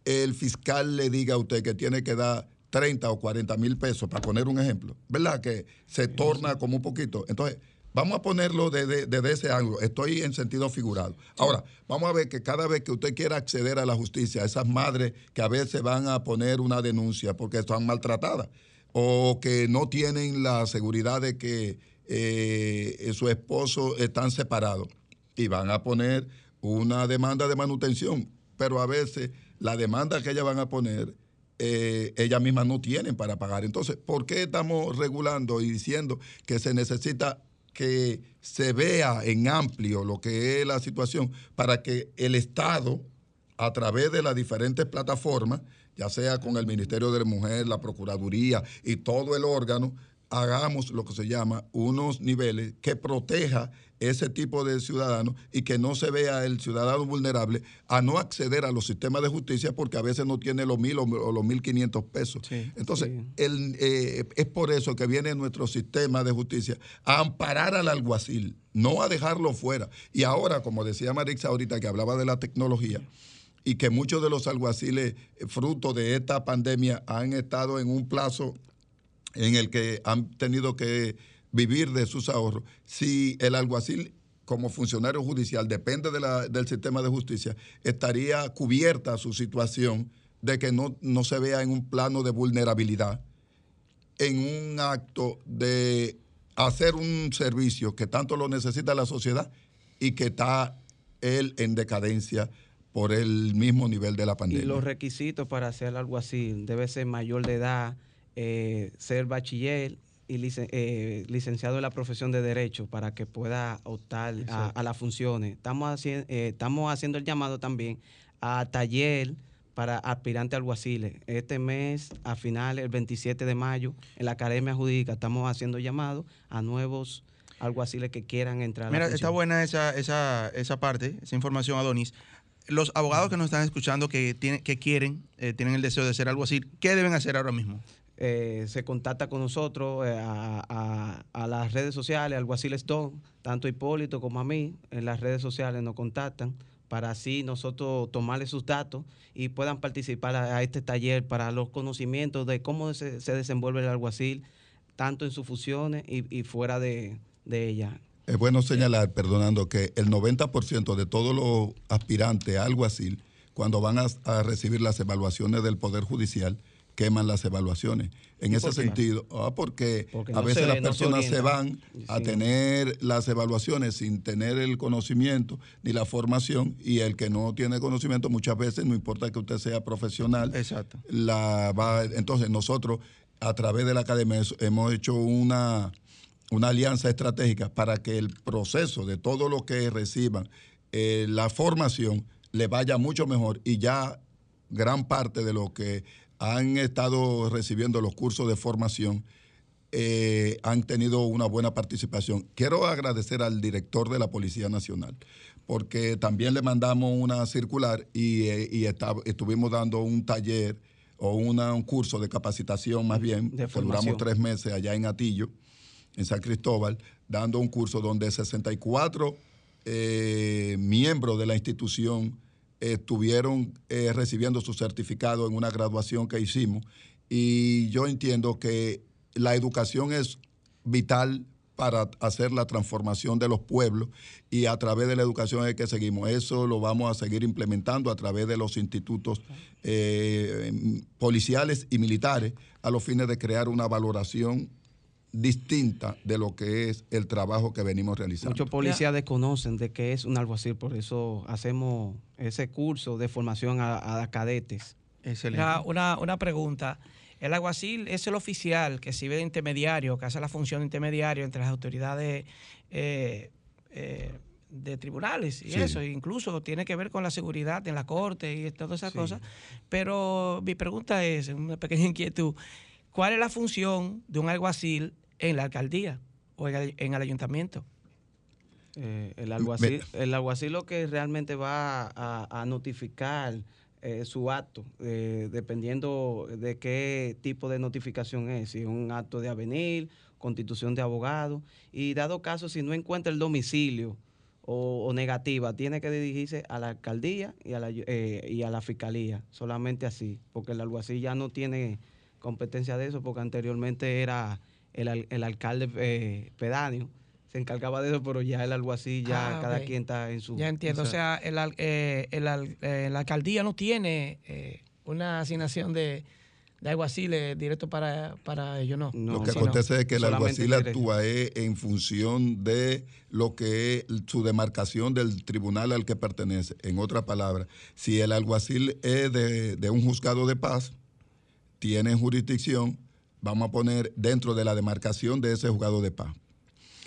el fiscal le diga a usted que tiene que dar 30 o 40 mil pesos, para poner un ejemplo, ¿verdad? Que se torna como un poquito. Entonces, vamos a ponerlo desde, desde ese ángulo. Estoy en sentido figurado. Ahora, vamos a ver que cada vez que usted quiera acceder a la justicia, esas madres que a veces van a poner una denuncia porque están maltratadas, o que no tienen la seguridad de que eh, su esposo están separados y van a poner una demanda de manutención, pero a veces la demanda que ellas van a poner, eh, ellas mismas no tienen para pagar. Entonces, ¿por qué estamos regulando y diciendo que se necesita que se vea en amplio lo que es la situación para que el Estado, a través de las diferentes plataformas, ya sea con el Ministerio de la Mujer, la Procuraduría y todo el órgano, hagamos lo que se llama unos niveles que proteja ese tipo de ciudadanos y que no se vea el ciudadano vulnerable a no acceder a los sistemas de justicia porque a veces no tiene los mil o, los mil quinientos pesos. Entonces, eh, es por eso que viene nuestro sistema de justicia a amparar al alguacil, no a dejarlo fuera. Y ahora, como decía Marixa ahorita que hablaba de la tecnología, y que muchos de los alguaciles, eh, fruto de esta pandemia, han estado en un plazo en el que han tenido que vivir de sus ahorros. Si el alguacil como funcionario judicial depende del sistema de justicia, estaría cubierta su situación de que no, no se vea en un plano de vulnerabilidad, en un acto de hacer un servicio que tanto lo necesita la sociedad y que está él en decadencia por el mismo nivel de la pandemia. Y los requisitos para hacer algo así, debe ser mayor de edad, eh, ser bachiller y eh, licenciado en la profesión de Derecho para que pueda optar a, las funciones. Estamos, haciendo, eh, estamos haciendo el llamado también a taller para aspirantes alguaciles. Este mes, a finales, el 27 de mayo, en la Academia Jurídica estamos haciendo llamados a nuevos alguaciles que quieran entrar. Mira, está buena esa, esa, esa parte, esa información, Adonis. Los abogados que nos están escuchando que, tienen, que quieren, eh, tienen el deseo de ser algo así, ¿qué deben hacer ahora mismo? Eh, se contacta con nosotros eh, a, las redes sociales, Alguaciles Don, tanto Hipólito como a mí, en las redes sociales nos contactan para así nosotros tomarle sus datos y puedan participar a, este taller para los conocimientos de cómo se, desenvuelve el alguacil, tanto en sus funciones y, fuera de, de ella. Es bueno señalar, perdonando, que el 90% de todos los aspirantes a alguacil, cuando van a recibir las evaluaciones del Poder Judicial, queman las evaluaciones. En ese sentido, ah, porque, a veces las personas se, van a tener las evaluaciones sin tener el conocimiento ni la formación y el que no tiene conocimiento muchas veces, no importa que usted sea profesional, Exacto. La va, entonces nosotros a través de la academia hemos hecho una, una alianza estratégica para que el proceso de todo lo que reciban eh, la formación le vaya mucho mejor y ya gran parte de lo que han estado recibiendo los cursos de formación, eh, han tenido una buena participación. Quiero agradecer al director de la Policía Nacional, porque también le mandamos una circular y, eh, estuvimos dando un taller o un curso de capacitación más bien, de duramos tres meses allá en Atillo, en San Cristóbal, dando un curso donde 64 eh, miembros de la institución estuvieron eh, recibiendo su certificado en una graduación que hicimos y yo entiendo que la educación es vital para hacer la transformación de los pueblos y a través de la educación es que seguimos. Eso lo vamos a seguir implementando a través de los institutos eh, policiales y militares a los fines de crear una valoración distinta de lo que es el trabajo que venimos realizando. Muchos policías desconocen de qué es un alguacil, por eso hacemos ese curso de formación a, cadetes. Excelente. Una, una, pregunta. El alguacil es el oficial que sirve de intermediario, que hace la función de intermediario entre las autoridades eh, eh, de tribunales y eso, incluso tiene que ver con la seguridad en la corte y todas esas cosas. Pero mi pregunta es, una pequeña inquietud, ¿cuál es la función de un alguacil en la alcaldía o en el, ayuntamiento. Eh, el, alguacil, el alguacil lo que realmente va a, notificar eh, su acto, eh, dependiendo de qué tipo de notificación es, si es un acto de avenir, constitución de abogado, y dado caso, si no encuentra el domicilio o, negativa, tiene que dirigirse a la alcaldía y a la, y a la fiscalía, solamente así, porque el alguacil ya no tiene competencia de eso, porque anteriormente era el, alcalde eh, pedáneo se encargaba de eso, pero ya el alguacil, ya ah, cada quien está en su... Ya entiendo, o sea, el, eh, eh, la alcaldía no tiene una asignación de, de alguaciles directo para, para ellos, no. lo que acontece es que el alguacil actúa en función de lo que es su demarcación del tribunal al que pertenece. En otras palabras, si el alguacil es de, de un juzgado de paz, tiene jurisdicción vamos a poner dentro de la demarcación de ese juzgado de paz.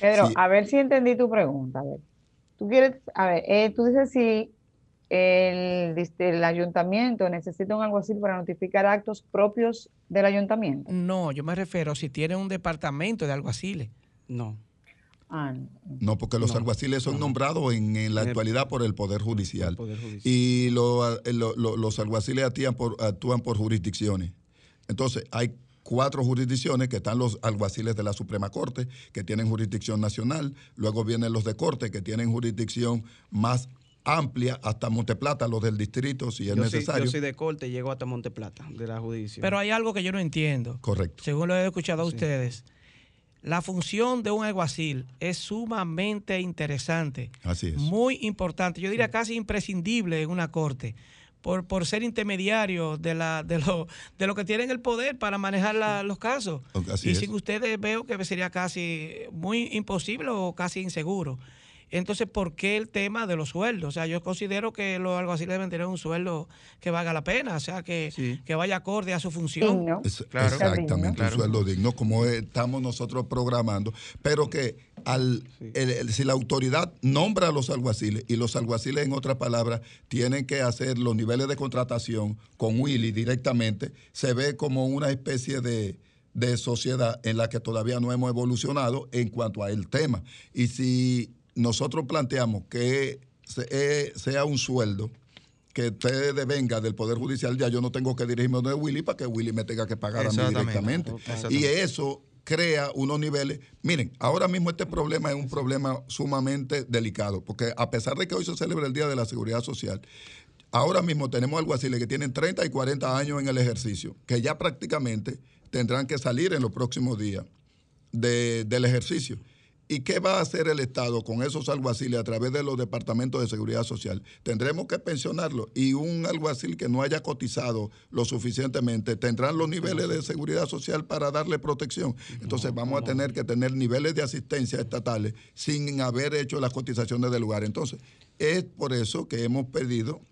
Pedro, a ver si entendí tu pregunta. A ver, tú quieres, a ver, eh, tú dices si el, el, ayuntamiento necesita un alguacil para notificar actos propios del ayuntamiento. No, yo me refiero si tiene un departamento de alguaciles. No. Ah, no. porque los alguaciles son nombrados en, la actualidad por el Poder Judicial. Y los alguaciles actúan por, actúan por jurisdicciones. Entonces, hay cuatro jurisdicciones, que están los alguaciles de la Suprema Corte, que tienen jurisdicción nacional, luego vienen los de Corte, que tienen jurisdicción más amplia hasta Monteplata, los del distrito, si es necesario. yo soy de corte y llego hasta Monteplata, de la jurisdicción. Pero hay algo que yo no entiendo. Correcto. Según lo he escuchado a ustedes. La función de un alguacil es sumamente interesante. Así es. Muy importante. Yo diría casi imprescindible en una corte por, por ser intermediario de, la, de, lo, de lo que tienen el poder para manejar los casos. y sin ustedes veo que sería casi muy imposible o casi inseguro. Entonces, ¿por qué el tema de los sueldos? O sea, yo considero que los alguaciles deben tener un sueldo que valga la pena, o sea, que, que vaya acorde a su función. exactamente, un sueldo digno, como estamos nosotros programando, pero que al, si la autoridad nombra a los alguaciles y los alguaciles, en otras palabras, tienen que hacer los niveles de contratación con Willy directamente, se ve como una especie de, de sociedad en la que todavía no hemos evolucionado en cuanto a el tema. Y si nosotros planteamos que eh, sea un sueldo que usted venga del Poder Judicial, ya yo no tengo que dirigirme a Willy para que Willy me tenga que pagar a mí directamente. Y eso crea unos niveles. Miren, ahora mismo este problema es un problema sumamente delicado, porque a pesar de que hoy se celebra el Día de la Seguridad Social, ahora mismo tenemos alguaciles que tienen 30 y 40 años en el ejercicio, que ya prácticamente tendrán que salir en los próximos días del ejercicio. ¿Y qué va a hacer el Estado con esos alguaciles a través de los departamentos de seguridad social? Tendremos que pensionarlo y un alguacil que no haya cotizado lo suficientemente tendrán los niveles de seguridad social para darle protección. Entonces vamos a tener que tener niveles de asistencia estatales sin haber hecho las cotizaciones del lugar. Entonces es por eso que hemos pedido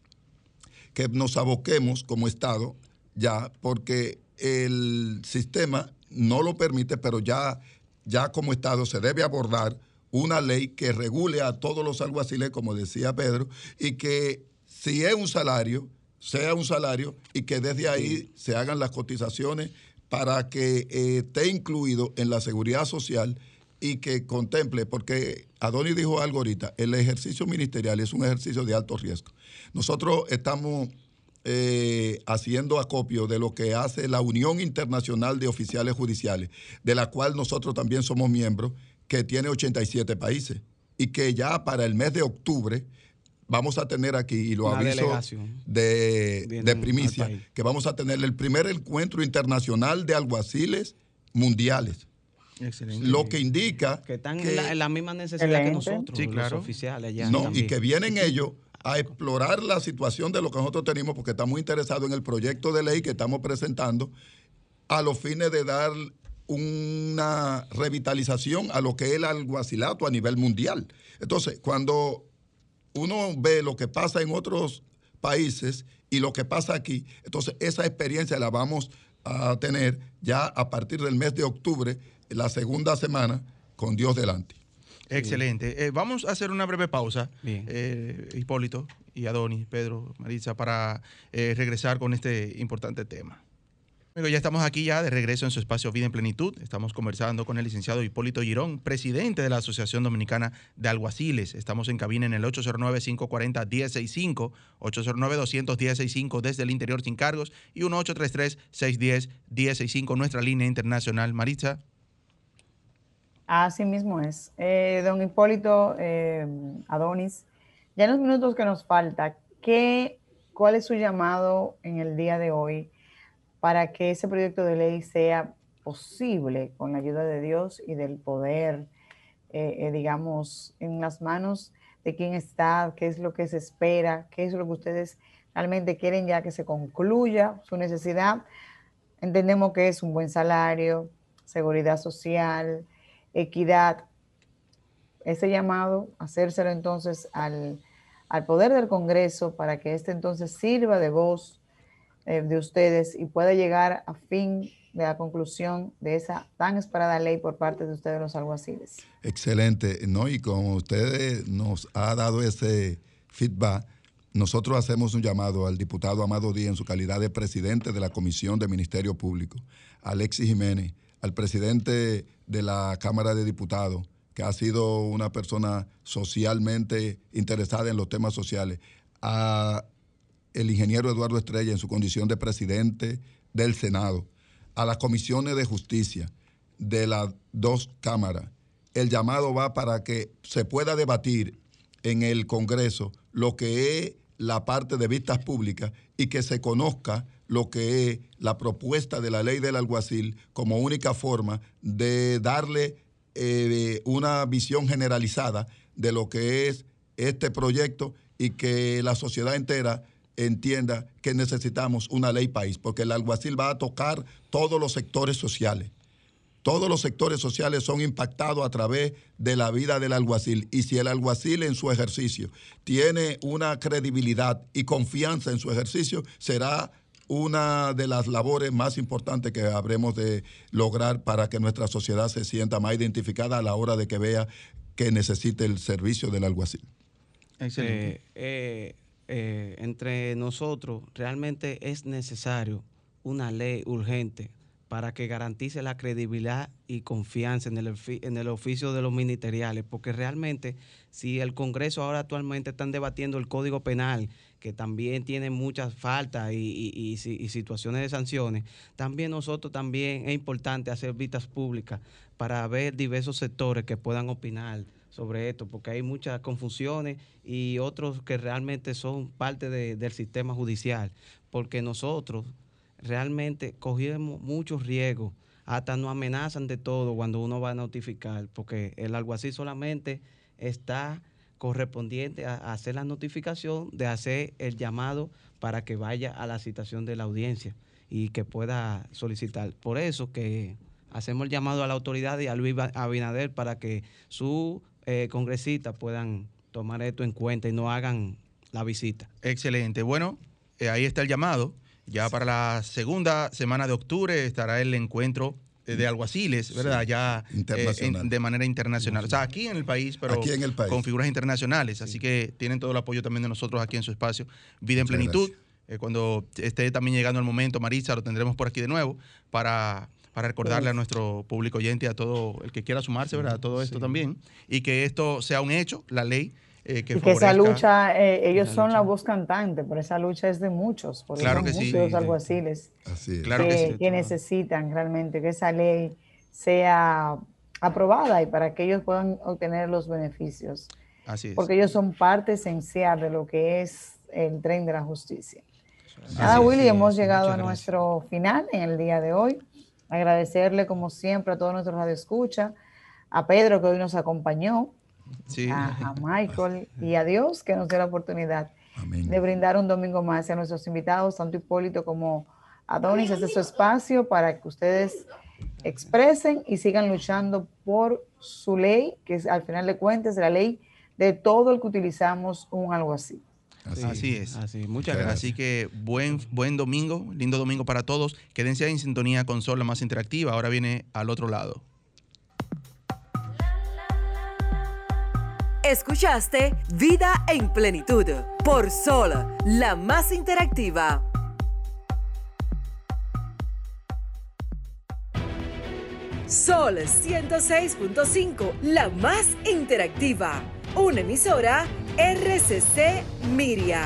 que nos aboquemos como Estado ya, porque el sistema no lo permite, pero ya ya como Estado se debe abordar una ley que regule a todos los alguaciles, como decía Pedro, y que si es un salario, sea un salario y que desde ahí se hagan las cotizaciones para que eh, esté incluido en la seguridad social y que contemple, porque Adonis dijo algo ahorita, el ejercicio ministerial es un ejercicio de alto riesgo. Nosotros estamos eh, haciendo acopio de lo que hace la Unión Internacional de Oficiales Judiciales, de la cual nosotros también somos miembros, que tiene 87 países y que ya para el mes de octubre vamos a tener aquí, y lo aviso de, de, primicia, que vamos a tener el primer encuentro internacional de alguaciles mundiales. Excelente. Lo que indica que están en, la, misma necesidad que nosotros, los oficiales No, y que vienen ellos a explorar la situación de lo que nosotros tenemos, porque estamos interesados en el proyecto de ley que estamos presentando a los fines de dar una revitalización a lo que es el alguacilato a nivel mundial. Entonces, cuando uno ve lo que pasa en otros países y lo que pasa aquí, entonces esa experiencia la vamos a tener ya a partir del mes de octubre, la segunda semana, con Dios delante. Excelente. Eh, vamos a hacer una breve pausa, eh, Hipólito y Adonis, Pedro, Marisa, para eh, regresar con este importante tema. ya estamos aquí ya de regreso en su espacio Vida en Plenitud. Estamos conversando con el licenciado Hipólito Girón, presidente de la Asociación Dominicana de Alguaciles. Estamos en cabina en el 809-540-1065, 809-210-65 desde el interior sin cargos y 1833-610-1065, nuestra línea internacional. Maritza. Así mismo es. Eh, don Hipólito eh, Adonis, ya en los minutos que nos falta, ¿qué, ¿cuál es su llamado en el día de hoy para que ese proyecto de ley sea posible con la ayuda de Dios y del poder, eh, digamos, en las manos de quién está, qué es lo que se espera, qué es lo que ustedes realmente quieren ya que se concluya su necesidad? Entendemos que es un buen salario, seguridad social, equidad, ese llamado, hacérselo entonces al, poder del Congreso para que éste entonces sirva de voz eh, de ustedes y pueda llegar a fin de la conclusión de esa tan esperada ley por parte de ustedes los alguaciles. Excelente, ¿no? Y como ustedes nos ha dado ese feedback, nosotros hacemos un llamado al diputado Amado Díaz en su calidad de presidente de la Comisión de Ministerio Público, Alexis Jiménez, al presidente de la Cámara de Diputados, que ha sido una persona socialmente interesada en los temas sociales, a el ingeniero Eduardo Estrella en su condición de presidente del Senado, a las comisiones de justicia de las dos cámaras. El llamado va para que se pueda debatir en el Congreso lo que es la parte de vistas públicas y que se conozca lo que es la propuesta de la ley del alguacil como única forma de darle eh, una visión generalizada de lo que es este proyecto y que la sociedad entera entienda que necesitamos una ley país, porque el alguacil va a tocar todos los sectores sociales. Todos los sectores sociales son impactados a través de la vida del alguacil. Y si el alguacil en su ejercicio tiene una credibilidad y confianza en su ejercicio, será una de las labores más importantes que habremos de lograr para que nuestra sociedad se sienta más identificada a la hora de que vea que necesite el servicio del alguacil. Excelente. Eh, eh, eh, entre nosotros realmente es necesario una ley urgente para que garantice la credibilidad y confianza en el, en el oficio de los ministeriales, porque realmente si el Congreso ahora actualmente están debatiendo el Código Penal, que también tiene muchas faltas y, situaciones de sanciones, también nosotros también es importante hacer vistas públicas para ver diversos sectores que puedan opinar sobre esto, porque hay muchas confusiones y otros que realmente son parte del sistema judicial, porque nosotros realmente cogimos muchos riesgos, hasta nos amenazan de todo cuando uno va a notificar, porque el alguacil solamente está correspondiente a, hacer la notificación, de hacer el llamado para que vaya a la citación de la audiencia y que pueda solicitar. Por eso que hacemos el llamado a la autoridad y a Luis Abinader para que sus eh, congresistas puedan tomar esto en cuenta y no hagan la visita. Excelente. Bueno, eh, ahí está el llamado. Ya para la segunda semana de octubre estará el encuentro eh, de alguaciles, ¿verdad? ya eh, de manera internacional. O sea, aquí en el país, pero con figuras internacionales. Así que tienen todo el apoyo también de nosotros aquí en su espacio, Vida en Plenitud. Eh, cuando esté también llegando el momento, Marisa, lo tendremos por aquí de nuevo para, para recordarle a nuestro público oyente, a todo el que quiera sumarse, ¿verdad? A todo esto también. Y que esto sea un hecho, la ley eh, que y que esa lucha, eh, ellos son la voz cantante, pero esa lucha es de muchos, porque claro son que muchos sí. alguaciles claro que, que, necesitan realmente que esa ley sea aprobada y para que ellos puedan obtener los beneficios. Así es. Porque ellos son parte esencial de lo que es el tren de la justicia. Nada, Willy, hemos llegado a nuestro final en el día de hoy. Agradecerle, como siempre, a todos nuestros radioescuchas, a Pedro que hoy nos acompañó, a, Michael y a Dios que nos dio la oportunidad de brindar un domingo más a nuestros invitados, tanto Hipólito como Adonis, este es su espacio para que ustedes expresen y sigan luchando por su ley, que es, al final de cuentas la ley de todo el que utilizamos un algo así. Así, es. Así, muchas gracias. Así que buen, buen domingo, lindo domingo para todos. Quédense en sintonía con Sol, la más interactiva. Ahora viene al otro lado. Escuchaste Vida en Plenitud por Sol, la más interactiva. Sol 106.5, la más interactiva. Una emisora RCC Miria.